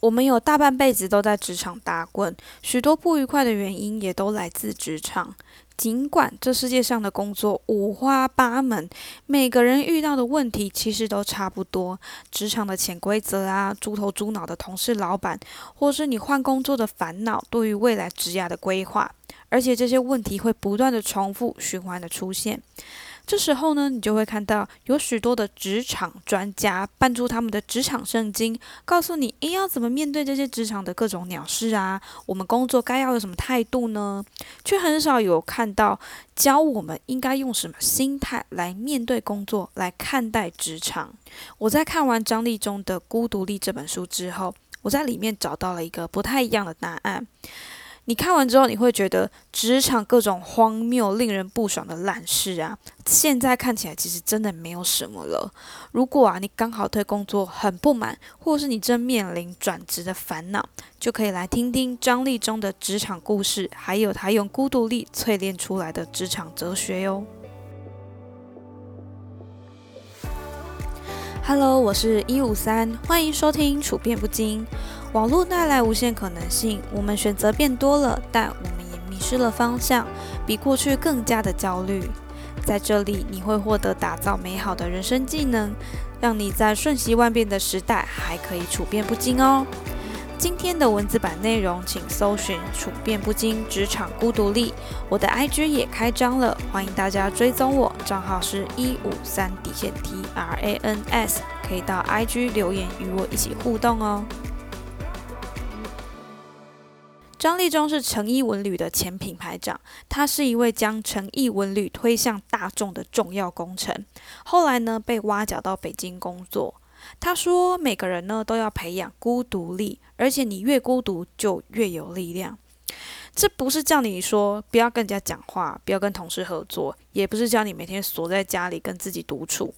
我们有大半辈子都在职场打滚，许多不愉快的原因也都来自职场。尽管这世界上的工作五花八门，每个人遇到的问题其实都差不多。职场的潜规则啊，猪头猪脑的同事、老板，或是你换工作的烦恼，对于未来职业的规划，而且这些问题会不断的重复循环的出现。这时候呢，你就会看到有许多的职场专家搬出他们的职场圣经，告诉你，诶，要怎么面对这些职场的各种鸟事啊？我们工作该要有什么态度呢？却很少有看到教我们应该用什么心态来面对工作，来看待职场。我在看完张立忠的《孤独力》这本书之后，我在里面找到了一个不太一样的答案。你看完之后，你会觉得职场各种荒谬、令人不爽的烂事啊，现在看起来其实真的没有什么了。如果啊，你刚好对工作很不满，或是你正面临转职的烦恼，就可以来听听张立忠的职场故事，还有他用孤独力淬炼出来的职场哲学哟。Hello，我是一五三，欢迎收听处变不惊。网络带来无限可能性，我们选择变多了，但我们也迷失了方向，比过去更加的焦虑。在这里，你会获得打造美好的人生技能，让你在瞬息万变的时代还可以处变不惊哦。今天的文字版内容，请搜寻“处变不惊职场孤独力”，我的 IG 也开张了，欢迎大家追踪我，账号是一五三底线 T R A N S，可以到 IG 留言与我一起互动哦。张立忠是诚毅文旅的前品牌长，他是一位将诚毅文旅推向大众的重要功臣。后来呢，被挖角到北京工作。他说：“每个人呢都要培养孤独力，而且你越孤独就越有力量。这不是叫你说不要跟人家讲话，不要跟同事合作，也不是叫你每天锁在家里跟自己独处。”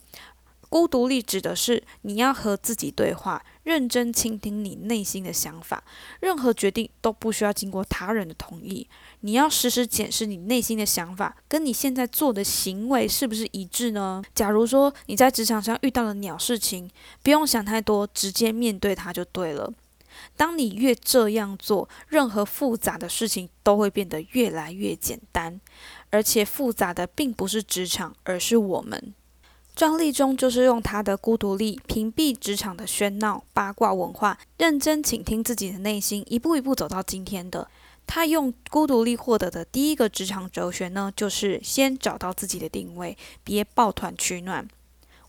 孤独力指的是你要和自己对话，认真倾听你内心的想法，任何决定都不需要经过他人的同意。你要时时检视你内心的想法跟你现在做的行为是不是一致呢？假如说你在职场上遇到了鸟事情，不用想太多，直接面对它就对了。当你越这样做，任何复杂的事情都会变得越来越简单，而且复杂的并不是职场，而是我们。张立忠就是用他的孤独力屏蔽职场的喧闹、八卦文化，认真倾听自己的内心，一步一步走到今天的。他用孤独力获得的第一个职场哲学呢，就是先找到自己的定位，别抱团取暖。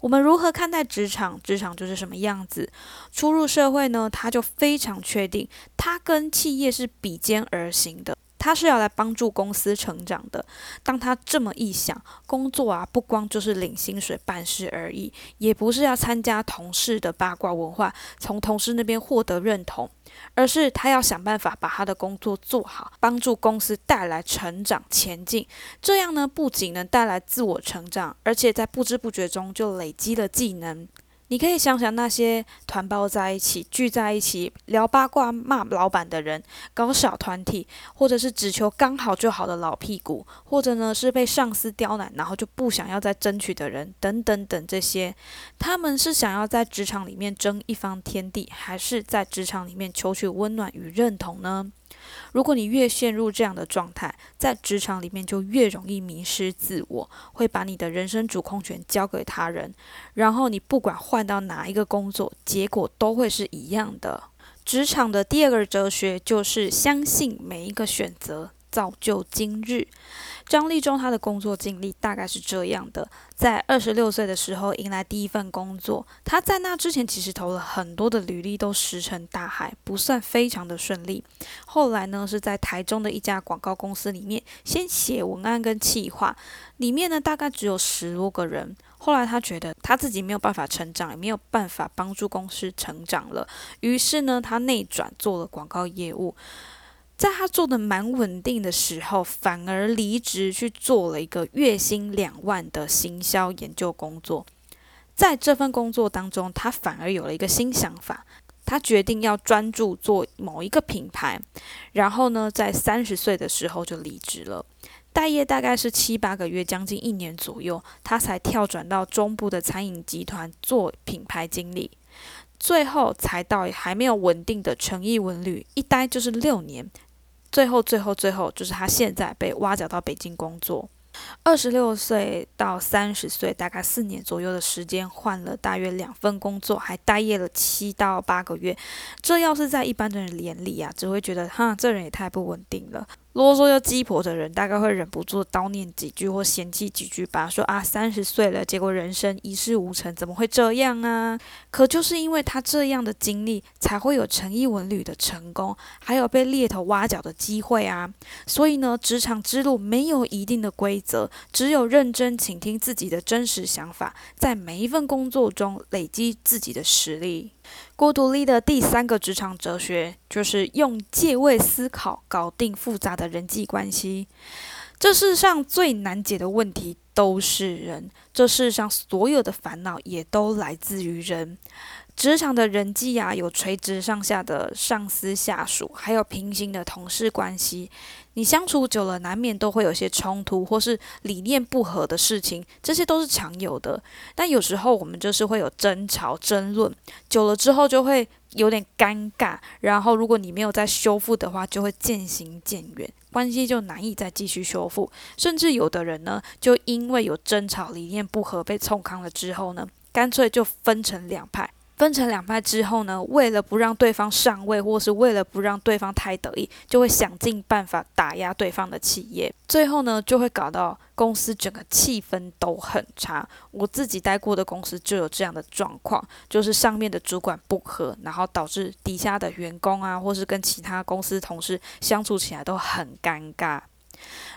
我们如何看待职场？职场就是什么样子？初入社会呢，他就非常确定，他跟企业是比肩而行的。他是要来帮助公司成长的。当他这么一想，工作啊，不光就是领薪水办事而已，也不是要参加同事的八卦文化，从同事那边获得认同，而是他要想办法把他的工作做好，帮助公司带来成长前进。这样呢，不仅能带来自我成长，而且在不知不觉中就累积了技能。你可以想想那些团包在一起、聚在一起聊八卦、骂老板的人，搞小团体，或者是只求刚好就好的老屁股，或者呢是被上司刁难，然后就不想要再争取的人，等等等这些，他们是想要在职场里面争一方天地，还是在职场里面求取温暖与认同呢？如果你越陷入这样的状态，在职场里面就越容易迷失自我，会把你的人生主控权交给他人，然后你不管换到哪一个工作，结果都会是一样的。职场的第二个哲学就是相信每一个选择。造就今日，张立忠他的工作经历大概是这样的：在二十六岁的时候迎来第一份工作，他在那之前其实投了很多的履历，都石沉大海，不算非常的顺利。后来呢，是在台中的一家广告公司里面，先写文案跟企划，里面呢大概只有十多个人。后来他觉得他自己没有办法成长，也没有办法帮助公司成长了，于是呢，他内转做了广告业务。在他做的蛮稳定的时候，反而离职去做了一个月薪两万的行销研究工作。在这份工作当中，他反而有了一个新想法，他决定要专注做某一个品牌。然后呢，在三十岁的时候就离职了，待业大概是七八个月，将近一年左右，他才跳转到中部的餐饮集团做品牌经理。最后才到还没有稳定的诚毅文旅，一待就是六年。最后，最后，最后，就是他现在被挖角到北京工作。二十六岁到三十岁，大概四年左右的时间，换了大约两份工作，还待业了七到八个月。这要是在一般的人眼里啊，只会觉得哈，这人也太不稳定了。啰嗦又鸡婆的人，大概会忍不住叨念几句或嫌弃几句吧，说啊，三十岁了，结果人生一事无成，怎么会这样啊？可就是因为他这样的经历，才会有诚意文旅的成功，还有被猎头挖角的机会啊。所以呢，职场之路没有一定的规则，只有认真倾听自己的真实想法，在每一份工作中累积自己的实力。孤独立的第三个职场哲学，就是用借位思考搞定复杂的人际关系。这世上最难解的问题都是人，这世上所有的烦恼也都来自于人。职场的人际啊，有垂直上下的上司下属，还有平行的同事关系。你相处久了，难免都会有些冲突，或是理念不合的事情，这些都是常有的。但有时候我们就是会有争吵、争论，久了之后就会有点尴尬。然后如果你没有再修复的话，就会渐行渐远，关系就难以再继续修复。甚至有的人呢，就因为有争吵、理念不合被冲康了之后呢，干脆就分成两派。分成两派之后呢，为了不让对方上位，或是为了不让对方太得意，就会想尽办法打压对方的企业。最后呢，就会搞到公司整个气氛都很差。我自己待过的公司就有这样的状况，就是上面的主管不和，然后导致底下的员工啊，或是跟其他公司同事相处起来都很尴尬。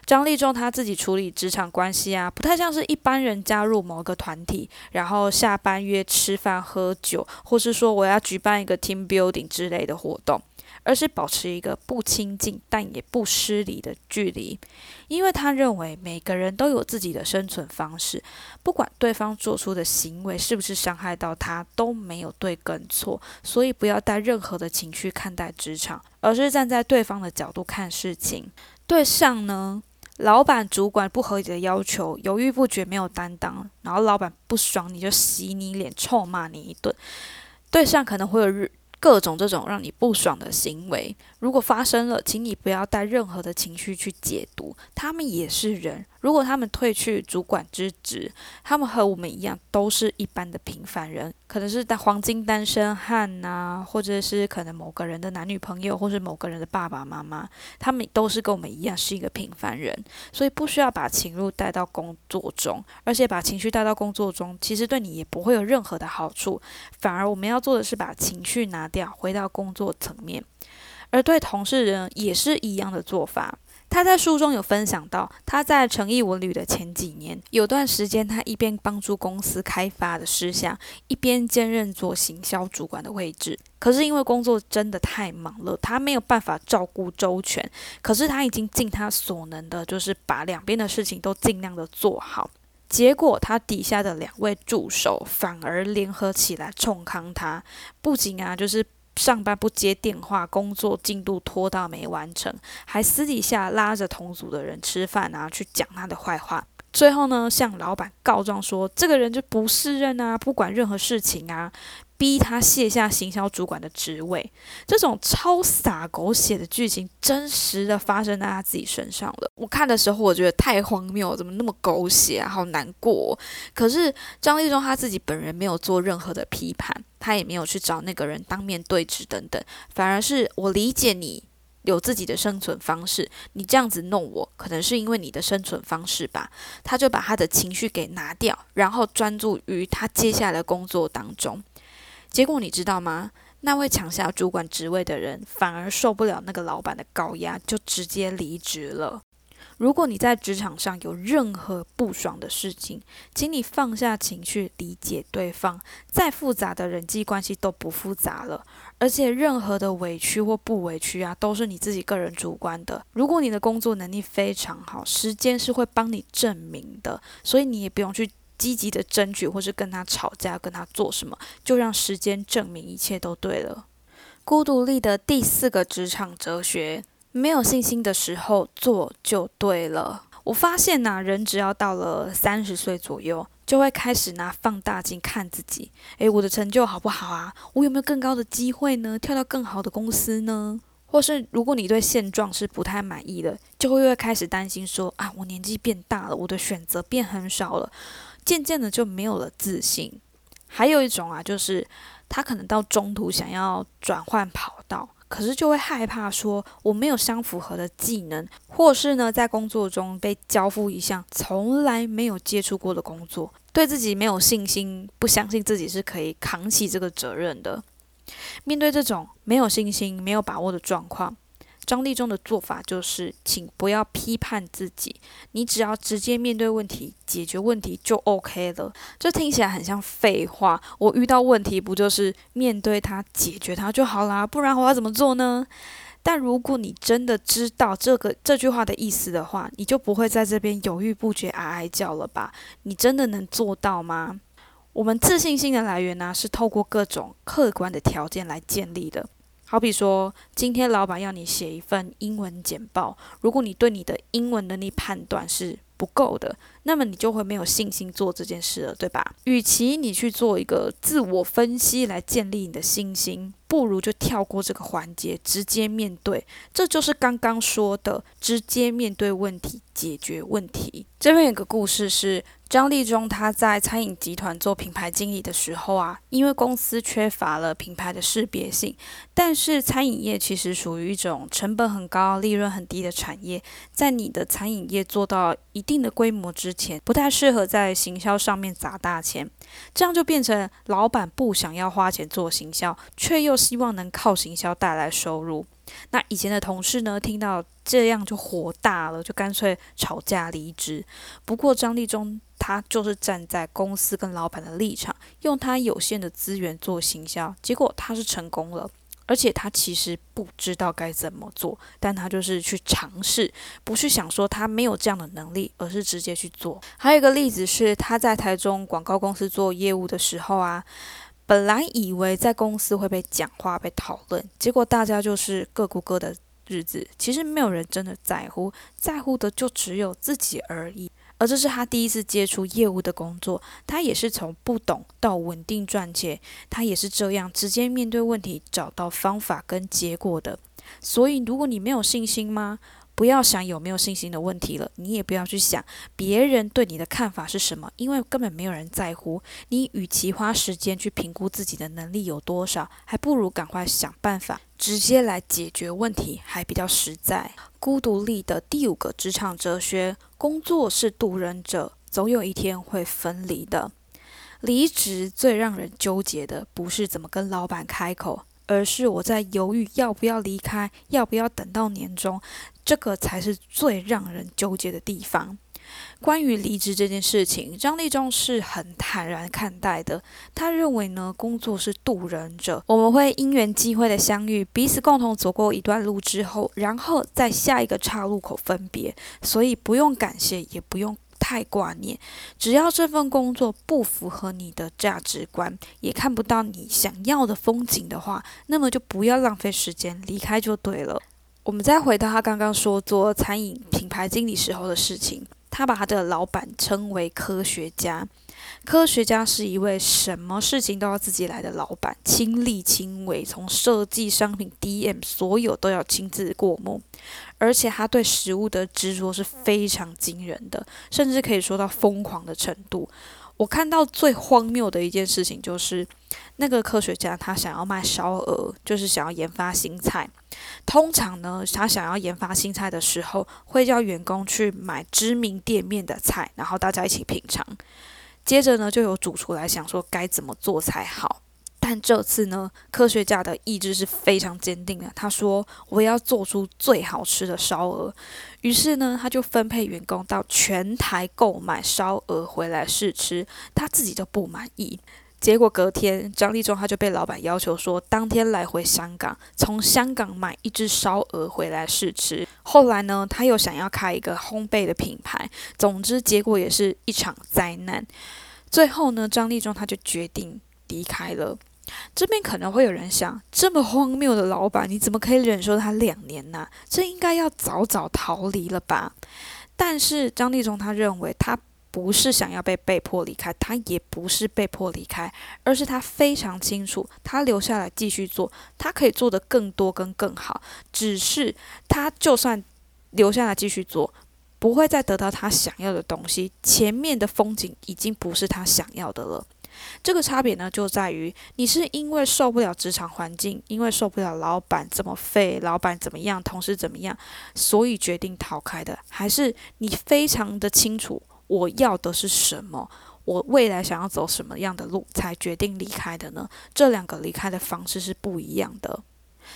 张立忠他自己处理职场关系啊，不太像是一般人加入某个团体，然后下班约吃饭喝酒，或是说我要举办一个 team building 之类的活动，而是保持一个不亲近但也不失礼的距离，因为他认为每个人都有自己的生存方式，不管对方做出的行为是不是伤害到他，都没有对跟错，所以不要带任何的情绪看待职场，而是站在对方的角度看事情。对上呢，老板、主管不合理的要求，犹豫不决，没有担当，然后老板不爽你就洗你脸，臭骂你一顿。对上可能会有。各种这种让你不爽的行为，如果发生了，请你不要带任何的情绪去解读。他们也是人，如果他们退去主管之职，他们和我们一样，都是一般的平凡人，可能是在黄金单身汉呐，或者是可能某个人的男女朋友，或是某个人的爸爸妈妈，他们都是跟我们一样是一个平凡人，所以不需要把情绪带到工作中，而且把情绪带到工作中，其实对你也不会有任何的好处，反而我们要做的是把情绪拿。掉回到工作层面，而对同事人也是一样的做法。他在书中有分享到，他在诚意文旅的前几年，有段时间他一边帮助公司开发的事项，一边兼任做行销主管的位置。可是因为工作真的太忙了，他没有办法照顾周全。可是他已经尽他所能的，就是把两边的事情都尽量的做好。结果，他底下的两位助手反而联合起来冲康他，不仅啊，就是上班不接电话，工作进度拖到没完成，还私底下拉着同组的人吃饭啊，去讲他的坏话。最后呢，向老板告状说，这个人就不胜任啊，不管任何事情啊。逼他卸下行销主管的职位，这种超洒狗血的剧情，真实的发生在他自己身上了。我看的时候，我觉得太荒谬，怎么那么狗血啊，好难过。可是张立忠他自己本人没有做任何的批判，他也没有去找那个人当面对质等等，反而是我理解你有自己的生存方式，你这样子弄我，可能是因为你的生存方式吧。他就把他的情绪给拿掉，然后专注于他接下来的工作当中。结果你知道吗？那位抢下主管职位的人反而受不了那个老板的高压，就直接离职了。如果你在职场上有任何不爽的事情，请你放下情绪，理解对方。再复杂的人际关系都不复杂了，而且任何的委屈或不委屈啊，都是你自己个人主观的。如果你的工作能力非常好，时间是会帮你证明的，所以你也不用去。积极的争取，或是跟他吵架，跟他做什么，就让时间证明一切都对了。孤独力的第四个职场哲学：没有信心的时候做就对了。我发现呐，人只要到了三十岁左右，就会开始拿放大镜看自己，诶，我的成就好不好啊？我有没有更高的机会呢？跳到更好的公司呢？或是如果你对现状是不太满意的，就会会开始担心说啊，我年纪变大了，我的选择变很少了，渐渐的就没有了自信。还有一种啊，就是他可能到中途想要转换跑。可是就会害怕说我没有相符合的技能，或是呢在工作中被交付一项从来没有接触过的工作，对自己没有信心，不相信自己是可以扛起这个责任的。面对这种没有信心、没有把握的状况。张立忠的做法就是，请不要批判自己，你只要直接面对问题，解决问题就 OK 了。这听起来很像废话。我遇到问题不就是面对它、解决它就好啦？不然我要怎么做呢？但如果你真的知道这个这句话的意思的话，你就不会在这边犹豫不决、哀哀叫了吧？你真的能做到吗？我们自信心的来源呢，是透过各种客观的条件来建立的。好比说，今天老板要你写一份英文简报，如果你对你的英文能力判断是不够的，那么你就会没有信心做这件事了，对吧？与其你去做一个自我分析来建立你的信心，不如就跳过这个环节，直接面对。这就是刚刚说的，直接面对问题，解决问题。这边有个故事是。张立忠他在餐饮集团做品牌经理的时候啊，因为公司缺乏了品牌的识别性，但是餐饮业其实属于一种成本很高、利润很低的产业，在你的餐饮业做到一定的规模之钱，不太适合在行销上面砸大钱，这样就变成老板不想要花钱做行销，却又希望能靠行销带来收入。那以前的同事呢，听到这样就火大了，就干脆吵架离职。不过张立忠他就是站在公司跟老板的立场，用他有限的资源做行销，结果他是成功了。而且他其实不知道该怎么做，但他就是去尝试，不去想说他没有这样的能力，而是直接去做。还有一个例子是他在台中广告公司做业务的时候啊。本来以为在公司会被讲话、被讨论，结果大家就是各过各的日子。其实没有人真的在乎，在乎的就只有自己而已。而这是他第一次接触业务的工作，他也是从不懂到稳定赚钱，他也是这样直接面对问题，找到方法跟结果的。所以，如果你没有信心吗？不要想有没有信心的问题了，你也不要去想别人对你的看法是什么，因为根本没有人在乎。你与其花时间去评估自己的能力有多少，还不如赶快想办法直接来解决问题，还比较实在。孤独力的第五个职场哲学：工作是渡人者，总有一天会分离的。离职最让人纠结的，不是怎么跟老板开口。而是我在犹豫要不要离开，要不要等到年终，这个才是最让人纠结的地方。关于离职这件事情，张立忠是很坦然看待的。他认为呢，工作是渡人者，我们会因缘际会的相遇，彼此共同走过一段路之后，然后在下一个岔路口分别，所以不用感谢，也不用。太挂念，只要这份工作不符合你的价值观，也看不到你想要的风景的话，那么就不要浪费时间，离开就对了。我们再回到他刚刚说做餐饮品牌经理时候的事情，他把他的老板称为科学家。科学家是一位什么事情都要自己来的老板，亲力亲为，从设计商品、DM，所有都要亲自过目。而且他对食物的执着是非常惊人的，甚至可以说到疯狂的程度。我看到最荒谬的一件事情就是，那个科学家他想要卖烧鹅，就是想要研发新菜。通常呢，他想要研发新菜的时候，会叫员工去买知名店面的菜，然后大家一起品尝。接着呢，就有主厨来想说该怎么做才好。但这次呢，科学家的意志是非常坚定的。他说：“我要做出最好吃的烧鹅。”于是呢，他就分配员工到全台购买烧鹅回来试吃。他自己就不满意。结果隔天，张立忠他就被老板要求说，当天来回香港，从香港买一只烧鹅回来试吃。后来呢，他又想要开一个烘焙的品牌。总之，结果也是一场灾难。最后呢，张立忠他就决定离开了。这边可能会有人想，这么荒谬的老板，你怎么可以忍受他两年呢？这应该要早早逃离了吧？但是张立忠他认为，他不是想要被被迫离开，他也不是被迫离开，而是他非常清楚，他留下来继续做，他可以做得更多跟更好。只是他就算留下来继续做，不会再得到他想要的东西，前面的风景已经不是他想要的了。这个差别呢，就在于你是因为受不了职场环境，因为受不了老板这么废，老板怎么样，同事怎么样，所以决定逃开的，还是你非常的清楚我要的是什么，我未来想要走什么样的路，才决定离开的呢？这两个离开的方式是不一样的。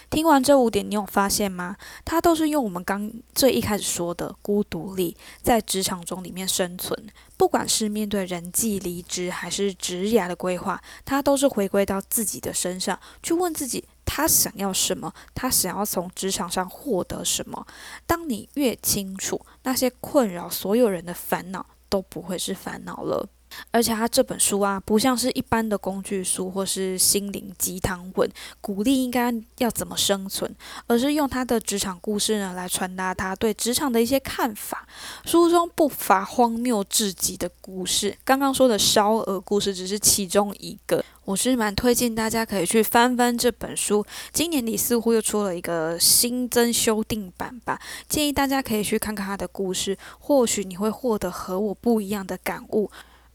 听完这五点，你有发现吗？他都是用我们刚最一开始说的孤独力，在职场中里面生存。不管是面对人际离职，还是职涯的规划，他都是回归到自己的身上，去问自己他想要什么，他想要从职场上获得什么。当你越清楚，那些困扰所有人的烦恼都不会是烦恼了。而且他这本书啊，不像是一般的工具书或是心灵鸡汤文，鼓励应该要怎么生存，而是用他的职场故事呢，来传达他对职场的一些看法。书中不乏荒谬至极的故事，刚刚说的烧鹅故事只是其中一个。我是蛮推荐大家可以去翻翻这本书，今年里似乎又出了一个新增修订版吧，建议大家可以去看看他的故事，或许你会获得和我不一样的感悟。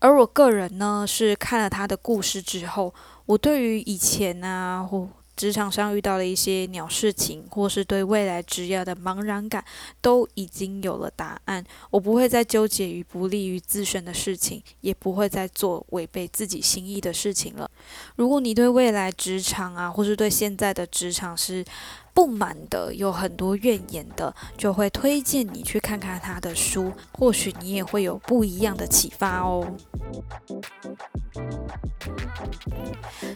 而我个人呢，是看了他的故事之后，我对于以前啊或职场上遇到的一些鸟事情，或是对未来职业的茫然感，都已经有了答案。我不会再纠结于不利于自身的事情，也不会再做违背自己心意的事情了。如果你对未来职场啊，或是对现在的职场是，不满的，有很多怨言的，就会推荐你去看看他的书，或许你也会有不一样的启发哦。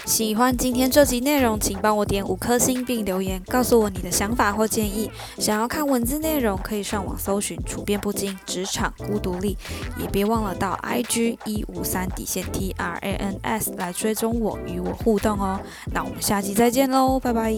喜欢今天这集内容，请帮我点五颗星并留言，告诉我你的想法或建议。想要看文字内容，可以上网搜寻“处变不惊职场孤独力”，也别忘了到 IG 一五三底线 T R A N S 来追踪我，与我互动哦。那我们下期再见喽，拜拜。